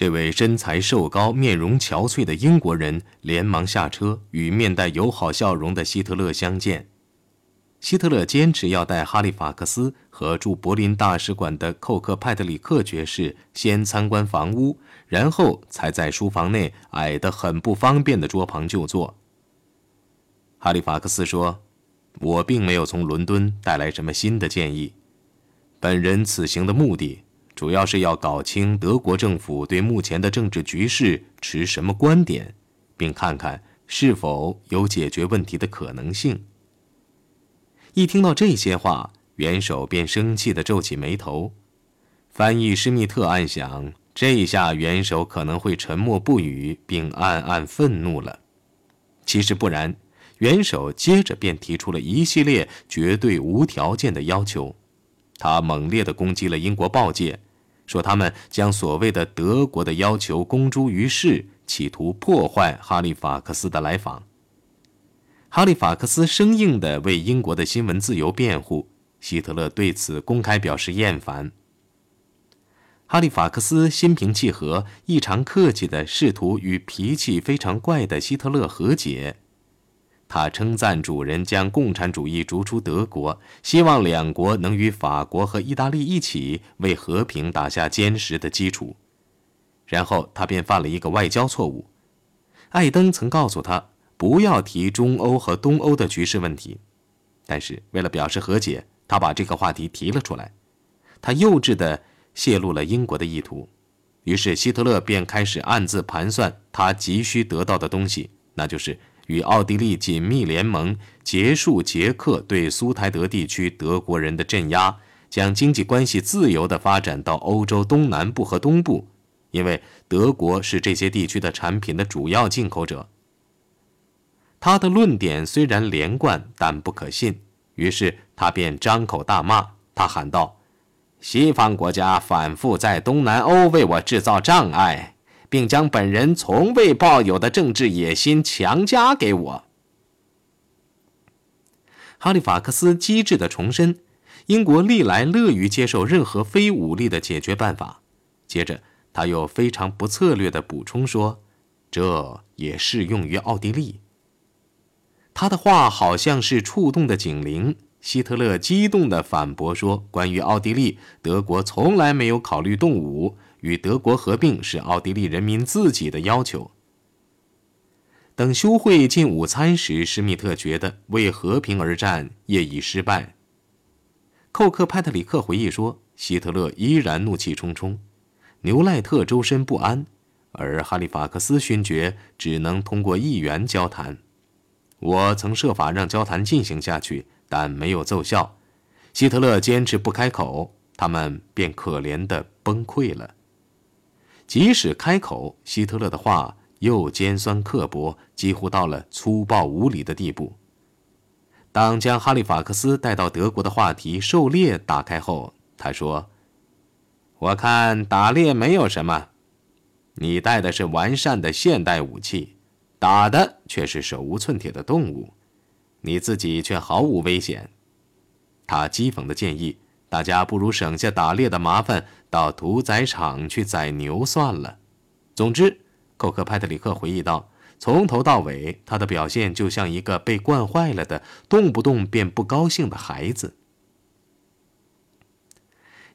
这位身材瘦高、面容憔悴的英国人连忙下车，与面带友好笑容的希特勒相见。希特勒坚持要带哈利法克斯和驻柏林大使馆的寇克派特里克爵士先参观房屋，然后才在书房内矮得很不方便的桌旁就坐。哈利法克斯说：“我并没有从伦敦带来什么新的建议，本人此行的目的主要是要搞清德国政府对目前的政治局势持什么观点，并看看是否有解决问题的可能性。”一听到这些话，元首便生气地皱起眉头。翻译施密特暗想：这一下元首可能会沉默不语，并暗暗愤怒了。其实不然，元首接着便提出了一系列绝对无条件的要求。他猛烈地攻击了英国报界，说他们将所谓的德国的要求公诸于世，企图破坏哈利法克斯的来访。哈利法克斯生硬地为英国的新闻自由辩护，希特勒对此公开表示厌烦。哈利法克斯心平气和、异常客气地试图与脾气非常怪的希特勒和解。他称赞主人将共产主义逐出德国，希望两国能与法国和意大利一起为和平打下坚实的基础。然后他便犯了一个外交错误。艾登曾告诉他。不要提中欧和东欧的局势问题，但是为了表示和解，他把这个话题提了出来。他幼稚地泄露了英国的意图，于是希特勒便开始暗自盘算他急需得到的东西，那就是与奥地利紧密联盟，结束捷克对苏台德地区德国人的镇压，将经济关系自由地发展到欧洲东南部和东部，因为德国是这些地区的产品的主要进口者。他的论点虽然连贯，但不可信。于是他便张口大骂。他喊道：“西方国家反复在东南欧为我制造障碍，并将本人从未抱有的政治野心强加给我。”哈利法克斯机智地重申，英国历来乐于接受任何非武力的解决办法。接着他又非常不策略地补充说：“这也适用于奥地利。”他的话好像是触动的警铃。希特勒激动地反驳说：“关于奥地利，德国从来没有考虑动武。与德国合并是奥地利人民自己的要求。”等休会进午餐时，施密特觉得为和平而战业已失败。寇克派特里克回忆说：“希特勒依然怒气冲冲，牛赖特周身不安，而哈利法克斯勋爵只能通过议员交谈。”我曾设法让交谈进行下去，但没有奏效。希特勒坚持不开口，他们便可怜的崩溃了。即使开口，希特勒的话又尖酸刻薄，几乎到了粗暴无礼的地步。当将哈利法克斯带到德国的话题狩猎打开后，他说：“我看打猎没有什么，你带的是完善的现代武器。”打的却是手无寸铁的动物，你自己却毫无危险。他讥讽的建议，大家不如省下打猎的麻烦，到屠宰场去宰牛算了。总之，寇克派特里克回忆道，从头到尾，他的表现就像一个被惯坏了的、动不动便不高兴的孩子。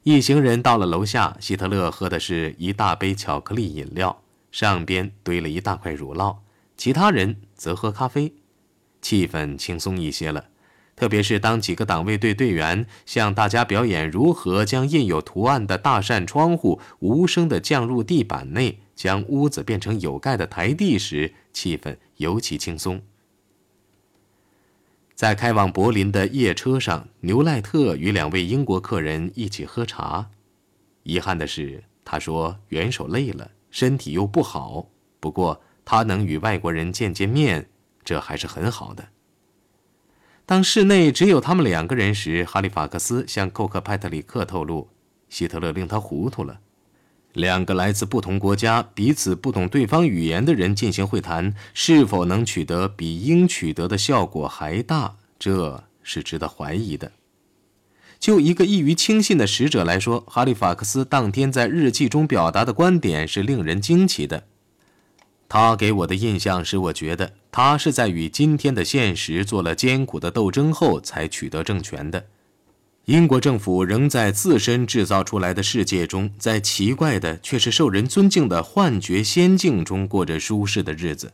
一行人到了楼下，希特勒喝的是一大杯巧克力饮料，上边堆了一大块乳酪。其他人则喝咖啡，气氛轻松一些了。特别是当几个党卫队队员向大家表演如何将印有图案的大扇窗户无声地降入地板内，将屋子变成有盖的台地时，气氛尤其轻松。在开往柏林的夜车上，牛赖特与两位英国客人一起喝茶。遗憾的是，他说元首累了，身体又不好。不过。他能与外国人见见面，这还是很好的。当室内只有他们两个人时，哈利法克斯向寇克派特里克透露，希特勒令他糊涂了。两个来自不同国家、彼此不懂对方语言的人进行会谈，是否能取得比应取得的效果还大，这是值得怀疑的。就一个易于轻信的使者来说，哈利法克斯当天在日记中表达的观点是令人惊奇的。他给我的印象使我觉得，他是在与今天的现实做了艰苦的斗争后才取得政权的。英国政府仍在自身制造出来的世界中，在奇怪的却是受人尊敬的幻觉仙境中过着舒适的日子。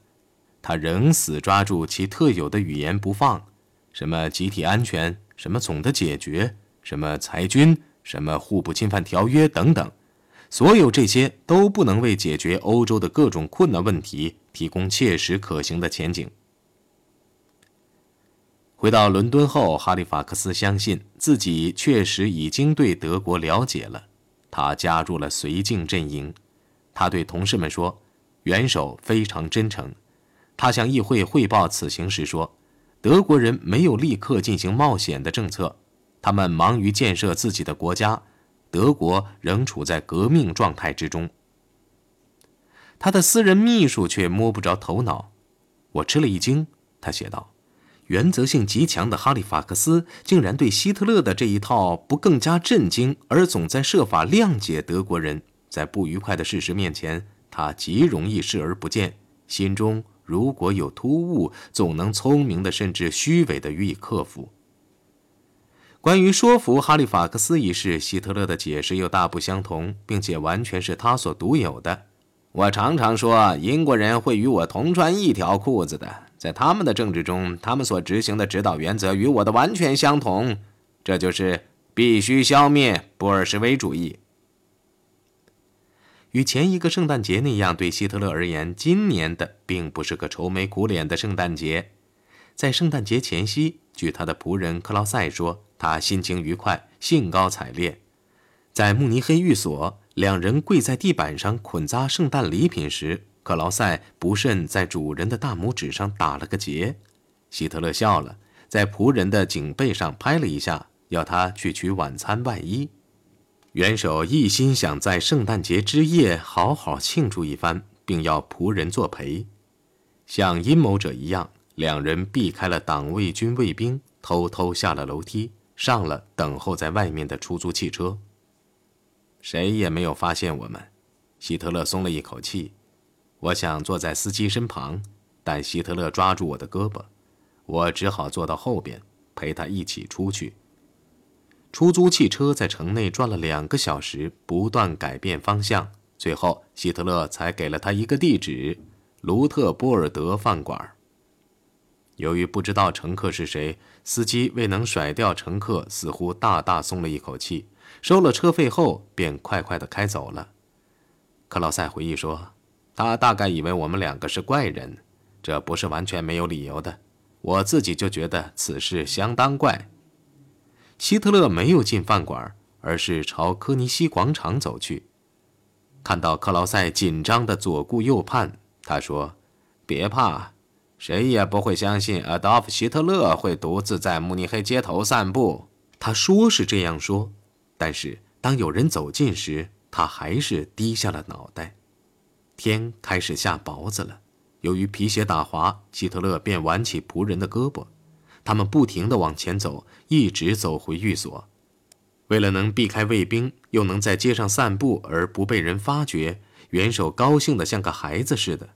他仍死抓住其特有的语言不放，什么集体安全，什么总的解决，什么裁军，什么互不侵犯条约等等。所有这些都不能为解决欧洲的各种困难问题提供切实可行的前景。回到伦敦后，哈利法克斯相信自己确实已经对德国了解了。他加入了绥靖阵营。他对同事们说：“元首非常真诚。”他向议会汇报此行时说：“德国人没有立刻进行冒险的政策，他们忙于建设自己的国家。”德国仍处在革命状态之中。他的私人秘书却摸不着头脑。我吃了一惊。他写道：“原则性极强的哈利法克斯竟然对希特勒的这一套不更加震惊，而总在设法谅解德国人。在不愉快的事实面前，他极容易视而不见。心中如果有突兀，总能聪明的甚至虚伪的予以克服。”关于说服哈利法克斯一事，希特勒的解释又大不相同，并且完全是他所独有的。我常常说，英国人会与我同穿一条裤子的，在他们的政治中，他们所执行的指导原则与我的完全相同，这就是必须消灭布尔什维主义。与前一个圣诞节那样，对希特勒而言，今年的并不是个愁眉苦脸的圣诞节。在圣诞节前夕，据他的仆人克劳塞说。他心情愉快，兴高采烈，在慕尼黑寓所，两人跪在地板上捆扎圣诞礼品时，克劳塞不慎在主人的大拇指上打了个结。希特勒笑了，在仆人的颈背上拍了一下，要他去取晚餐外衣。元首一心想在圣诞节之夜好好庆祝一番，并要仆人作陪。像阴谋者一样，两人避开了党卫军卫兵，偷偷下了楼梯。上了等候在外面的出租汽车。谁也没有发现我们，希特勒松了一口气。我想坐在司机身旁，但希特勒抓住我的胳膊，我只好坐到后边陪他一起出去。出租汽车在城内转了两个小时，不断改变方向，最后希特勒才给了他一个地址：卢特波尔德饭馆。由于不知道乘客是谁，司机未能甩掉乘客，似乎大大松了一口气。收了车费后，便快快地开走了。克劳塞回忆说：“他大概以为我们两个是怪人，这不是完全没有理由的。我自己就觉得此事相当怪。”希特勒没有进饭馆，而是朝科尼西广场走去。看到克劳塞紧张地左顾右盼，他说：“别怕。”谁也不会相信阿道夫·希特勒会独自在慕尼黑街头散步。他说是这样说，但是当有人走近时，他还是低下了脑袋。天开始下雹子了，由于皮鞋打滑，希特勒便挽起仆人的胳膊。他们不停地往前走，一直走回寓所。为了能避开卫兵，又能在街上散步而不被人发觉，元首高兴得像个孩子似的。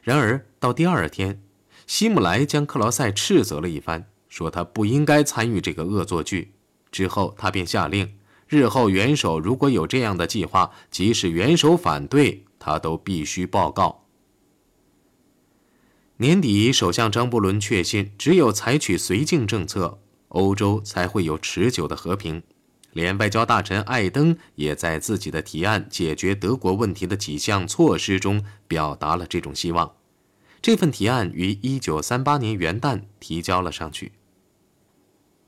然而到第二天，希姆莱将克劳塞斥责了一番，说他不应该参与这个恶作剧。之后，他便下令，日后元首如果有这样的计划，即使元首反对，他都必须报告。年底，首相张伯伦确信，只有采取绥靖政策，欧洲才会有持久的和平。连外交大臣艾登也在自己的提案解决德国问题的几项措施中表达了这种希望。这份提案于1938年元旦提交了上去。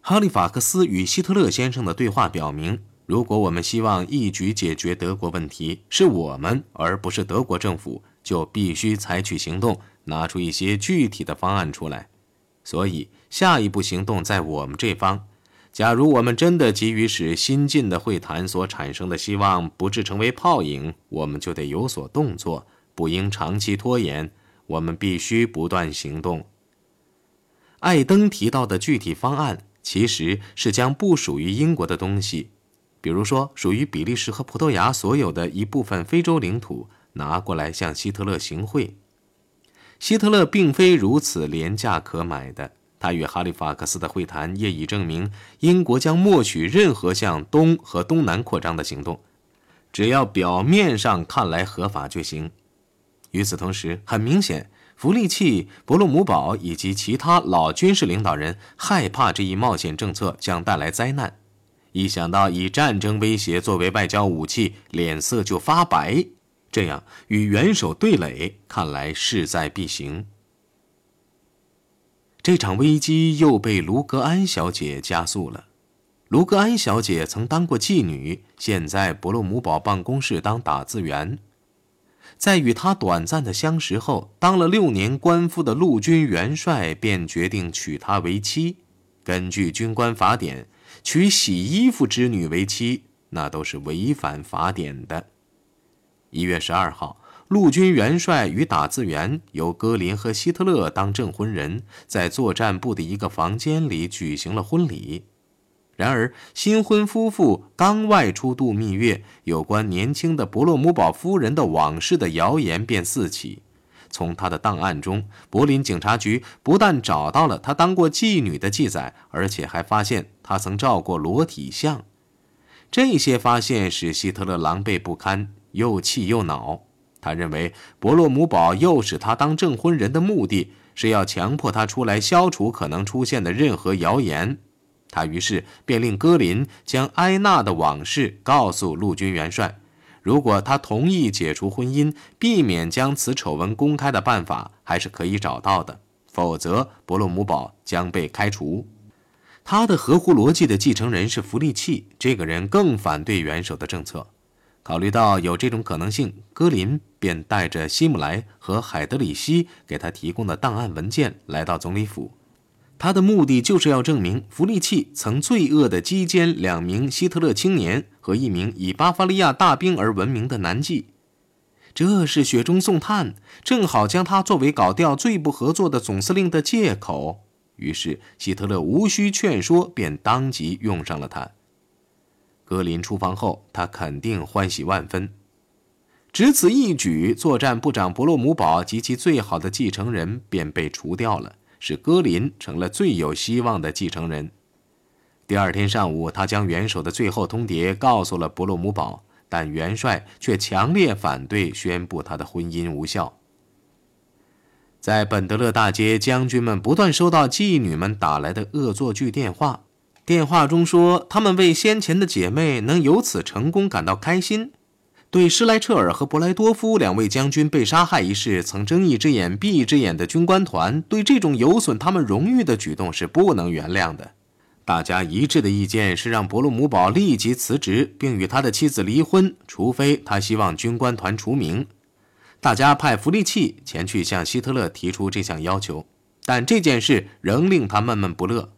哈利法克斯与希特勒先生的对话表明，如果我们希望一举解决德国问题，是我们而不是德国政府，就必须采取行动，拿出一些具体的方案出来。所以，下一步行动在我们这方。假如我们真的急于使新进的会谈所产生的希望不致成为泡影，我们就得有所动作，不应长期拖延。我们必须不断行动。艾登提到的具体方案其实是将不属于英国的东西，比如说属于比利时和葡萄牙所有的一部分非洲领土，拿过来向希特勒行贿。希特勒并非如此廉价可买的，他与哈利法克斯的会谈业已证明，英国将默许任何向东和东南扩张的行动，只要表面上看来合法就行。与此同时，很明显。福利契、伯洛姆堡以及其他老军事领导人害怕这一冒险政策将带来灾难，一想到以战争威胁作为外交武器，脸色就发白。这样与元首对垒，看来势在必行。这场危机又被卢格安小姐加速了。卢格安小姐曾当过妓女，现在伯洛姆堡办公室当打字员。在与他短暂的相识后，当了六年官夫的陆军元帅便决定娶她为妻。根据军官法典，娶洗衣服之女为妻，那都是违反法典的。一月十二号，陆军元帅与打字员由戈林和希特勒当证婚人，在作战部的一个房间里举行了婚礼。然而，新婚夫妇刚外出度蜜月，有关年轻的伯洛姆堡夫人的往事的谣言便四起。从他的档案中，柏林警察局不但找到了他当过妓女的记载，而且还发现他曾照过裸体像。这些发现使希特勒狼狈不堪，又气又恼。他认为伯洛姆堡诱使他当证婚人的目的是要强迫他出来消除可能出现的任何谣言。他于是便令戈林将埃娜的往事告诉陆军元帅，如果他同意解除婚姻，避免将此丑闻公开的办法还是可以找到的；否则，伯洛姆堡将被开除。他的合乎逻辑的继承人是弗利契，这个人更反对元首的政策。考虑到有这种可能性，戈林便带着希姆莱和海德里希给他提供的档案文件来到总理府。他的目的就是要证明弗利契曾罪恶地击奸两名希特勒青年和一名以巴伐利亚大兵而闻名的男妓，这是雪中送炭，正好将他作为搞掉最不合作的总司令的借口。于是希特勒无需劝说，便当即用上了他。格林出房后，他肯定欢喜万分，只此一举，作战部长伯洛姆堡及其最好的继承人便被除掉了。使戈林成了最有希望的继承人。第二天上午，他将元首的最后通牒告诉了伯洛姆堡，但元帅却强烈反对，宣布他的婚姻无效。在本德勒大街，将军们不断收到妓女们打来的恶作剧电话，电话中说他们为先前的姐妹能由此成功感到开心。对施莱彻尔和博莱多夫两位将军被杀害一事，曾睁一只眼闭一只眼的军官团，对这种有损他们荣誉的举动是不能原谅的。大家一致的意见是让伯洛姆堡立即辞职，并与他的妻子离婚，除非他希望军官团除名。大家派弗利契前去向希特勒提出这项要求，但这件事仍令他闷闷不乐。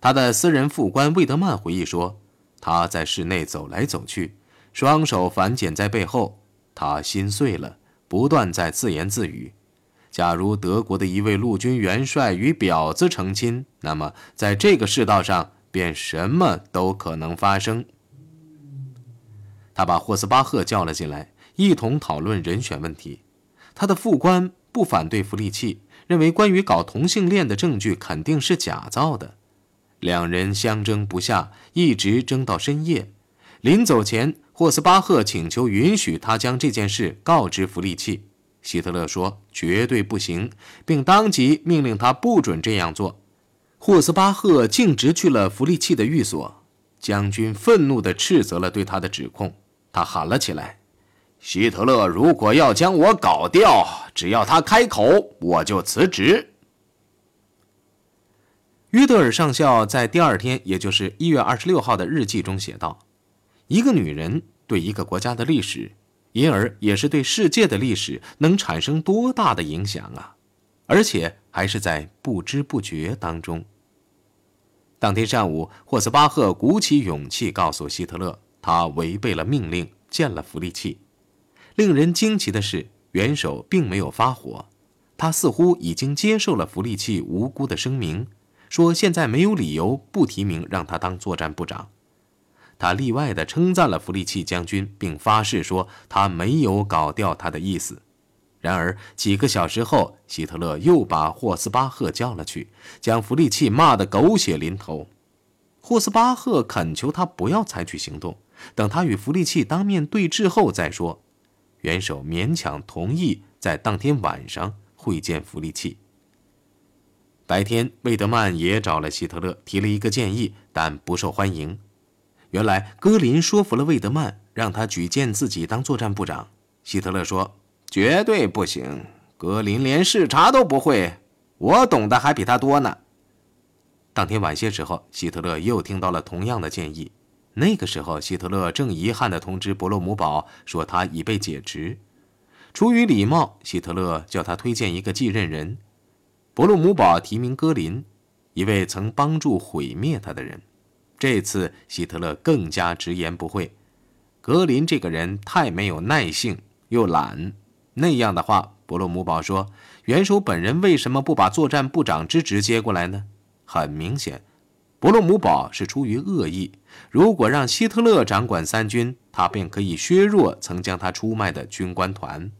他的私人副官魏德曼回忆说：“他在室内走来走去。”双手反剪在背后，他心碎了，不断在自言自语：“假如德国的一位陆军元帅与婊子成亲，那么在这个世道上便什么都可能发生。”他把霍斯巴赫叫了进来，一同讨论人选问题。他的副官不反对弗利契，认为关于搞同性恋的证据肯定是假造的。两人相争不下，一直争到深夜。临走前。霍斯巴赫请求允许他将这件事告知弗利契，希特勒说绝对不行，并当即命令他不准这样做。霍斯巴赫径直去了弗利契的寓所，将军愤怒地斥责了对他的指控。他喊了起来：“希特勒如果要将我搞掉，只要他开口，我就辞职。”约德尔上校在第二天，也就是一月二十六号的日记中写道。一个女人对一个国家的历史，因而也是对世界的历史，能产生多大的影响啊！而且还是在不知不觉当中。当天上午，霍斯巴赫鼓起勇气告诉希特勒，他违背了命令，见了弗利器。令人惊奇的是，元首并没有发火，他似乎已经接受了弗利器无辜的声明，说现在没有理由不提名让他当作战部长。他例外的称赞了弗利契将军，并发誓说他没有搞掉他的意思。然而几个小时后，希特勒又把霍斯巴赫叫了去，将弗利契骂得狗血淋头。霍斯巴赫恳求他不要采取行动，等他与弗利契当面对质后再说。元首勉强同意在当天晚上会见弗利契。白天，魏德曼也找了希特勒，提了一个建议，但不受欢迎。原来，戈林说服了魏德曼，让他举荐自己当作战部长。希特勒说。绝对不行！格林连视察都不会，我懂得还比他多呢。当天晚些时候，希特勒又听到了同样的建议。那个时候，希特勒正遗憾地通知伯洛姆堡说他已被解职。出于礼貌，希特勒叫他推荐一个继任人。伯洛姆堡提名格林，一位曾帮助毁灭他的人。这次，希特勒更加直言不讳：格林这个人太没有耐性，又懒。那样的话，伯洛姆堡说：“元首本人为什么不把作战部长之职接过来呢？”很明显，伯洛姆堡是出于恶意。如果让希特勒掌管三军，他便可以削弱曾将他出卖的军官团。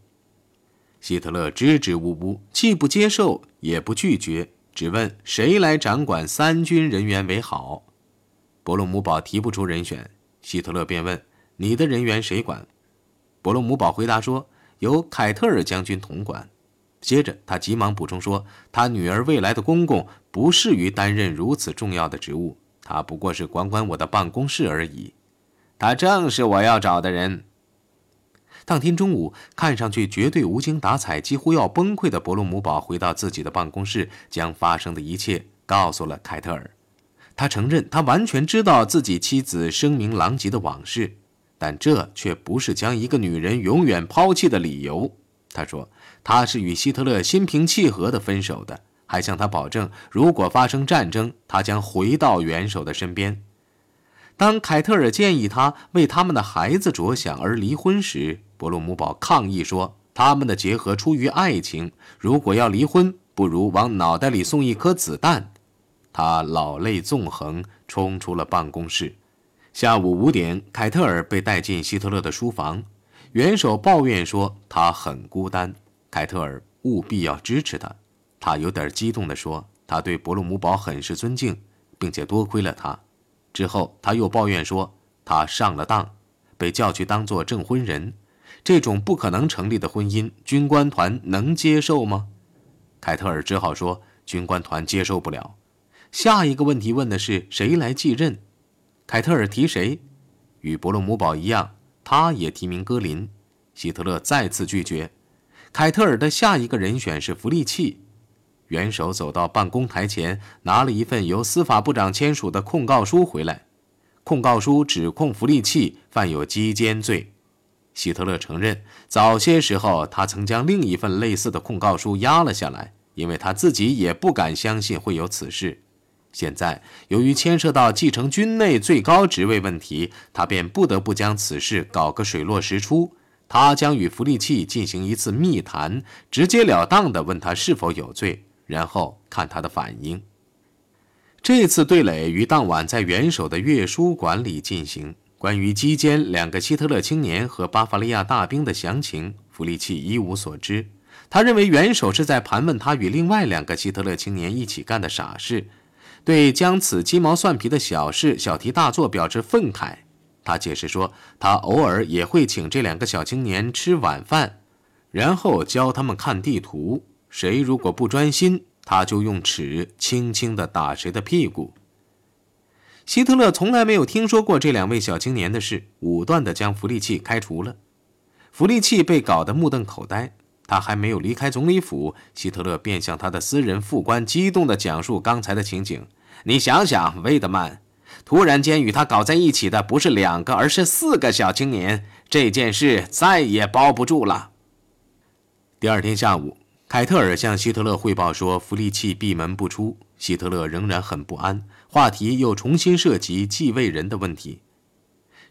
希特勒支支吾吾，既不接受，也不拒绝，只问谁来掌管三军人员为好。伯洛姆堡提不出人选，希特勒便问：“你的人员谁管？”伯洛姆堡回答说。由凯特尔将军统管。接着，他急忙补充说：“他女儿未来的公公不适于担任如此重要的职务，他不过是管管我的办公室而已。他正是我要找的人。”当天中午，看上去绝对无精打采、几乎要崩溃的伯洛姆堡回到自己的办公室，将发生的一切告诉了凯特尔。他承认，他完全知道自己妻子声名狼藉的往事。但这却不是将一个女人永远抛弃的理由。他说，他是与希特勒心平气和地分手的，还向他保证，如果发生战争，他将回到元首的身边。当凯特尔建议他为他们的孩子着想而离婚时，伯洛姆堡抗议说，他们的结合出于爱情，如果要离婚，不如往脑袋里送一颗子弹。他老泪纵横，冲出了办公室。下午五点，凯特尔被带进希特勒的书房。元首抱怨说他很孤单，凯特尔务必要支持他。他有点激动地说：“他对伯洛姆堡很是尊敬，并且多亏了他。”之后他又抱怨说他上了当，被叫去当做证婚人。这种不可能成立的婚姻，军官团能接受吗？凯特尔只好说：“军官团接受不了。”下一个问题问的是谁来继任？凯特尔提谁？与伯洛姆堡一样，他也提名戈林。希特勒再次拒绝。凯特尔的下一个人选是弗利契。元首走到办公台前，拿了一份由司法部长签署的控告书回来。控告书指控弗利契犯有击奸罪。希特勒承认，早些时候他曾将另一份类似的控告书压了下来，因为他自己也不敢相信会有此事。现在，由于牵涉到继承军内最高职位问题，他便不得不将此事搞个水落石出。他将与弗利契进行一次密谈，直截了当地问他是否有罪，然后看他的反应。这次对垒于当晚在元首的阅书馆里进行。关于击奸两个希特勒青年和巴伐利亚大兵的详情，弗利契一无所知。他认为元首是在盘问他与另外两个希特勒青年一起干的傻事。对将此鸡毛蒜皮的小事小题大做表示愤慨。他解释说，他偶尔也会请这两个小青年吃晚饭，然后教他们看地图。谁如果不专心，他就用尺轻轻地打谁的屁股。希特勒从来没有听说过这两位小青年的事，武断地将弗利契开除了。弗利契被搞得目瞪口呆。他还没有离开总理府，希特勒便向他的私人副官激动地讲述刚才的情景。你想想，威德曼，突然间与他搞在一起的不是两个，而是四个小青年，这件事再也包不住了。第二天下午，凯特尔向希特勒汇报说，弗利契闭门不出。希特勒仍然很不安，话题又重新涉及继位人的问题。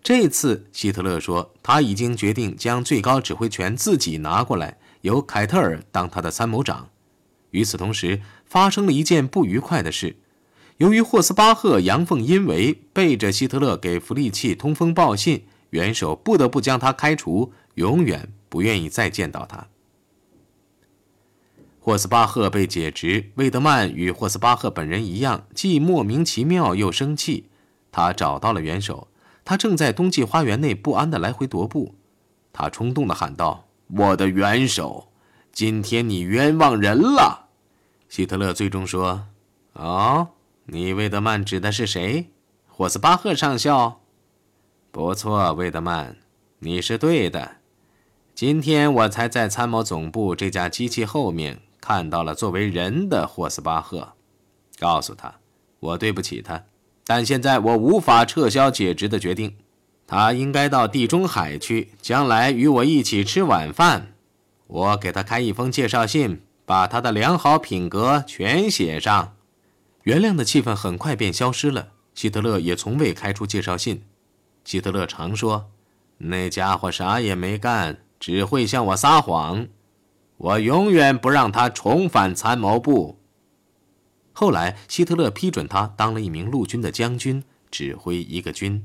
这次，希特勒说他已经决定将最高指挥权自己拿过来。由凯特尔当他的参谋长。与此同时，发生了一件不愉快的事：由于霍斯巴赫阳奉阴违，背着希特勒给弗利契通风报信，元首不得不将他开除，永远不愿意再见到他。霍斯巴赫被解职，魏德曼与霍斯巴赫本人一样，既莫名其妙又生气。他找到了元首，他正在冬季花园内不安地来回踱步。他冲动地喊道：“我的元首，今天你冤枉人了！”希特勒最终说：“哦。”你魏德曼指的是谁？霍斯巴赫上校？不错，魏德曼，你是对的。今天我才在参谋总部这架机器后面看到了作为人的霍斯巴赫。告诉他，我对不起他，但现在我无法撤销解职的决定。他应该到地中海去，将来与我一起吃晚饭。我给他开一封介绍信，把他的良好品格全写上。原谅的气氛很快便消失了。希特勒也从未开出介绍信。希特勒常说：“那家伙啥也没干，只会向我撒谎。我永远不让他重返参谋部。”后来，希特勒批准他当了一名陆军的将军，指挥一个军。